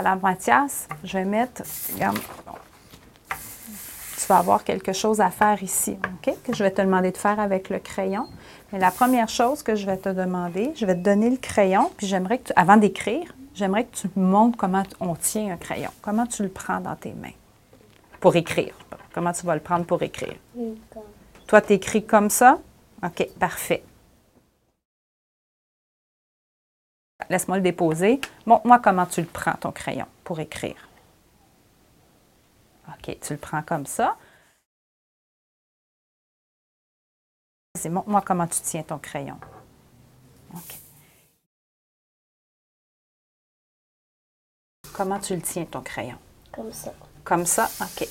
Alors, Mathias, je vais mettre, regarde, tu vas avoir quelque chose à faire ici, OK? Que je vais te demander de faire avec le crayon. Mais la première chose que je vais te demander, je vais te donner le crayon, puis j'aimerais que tu, avant d'écrire, j'aimerais que tu me montres comment on tient un crayon, comment tu le prends dans tes mains pour écrire? Comment tu vas le prendre pour écrire? Toi, tu écris comme ça? OK, parfait. Laisse-moi le déposer. Montre-moi comment tu le prends, ton crayon, pour écrire. OK, tu le prends comme ça. Montre-moi comment tu tiens ton crayon. OK. Comment tu le tiens, ton crayon? Comme ça. Comme ça? OK.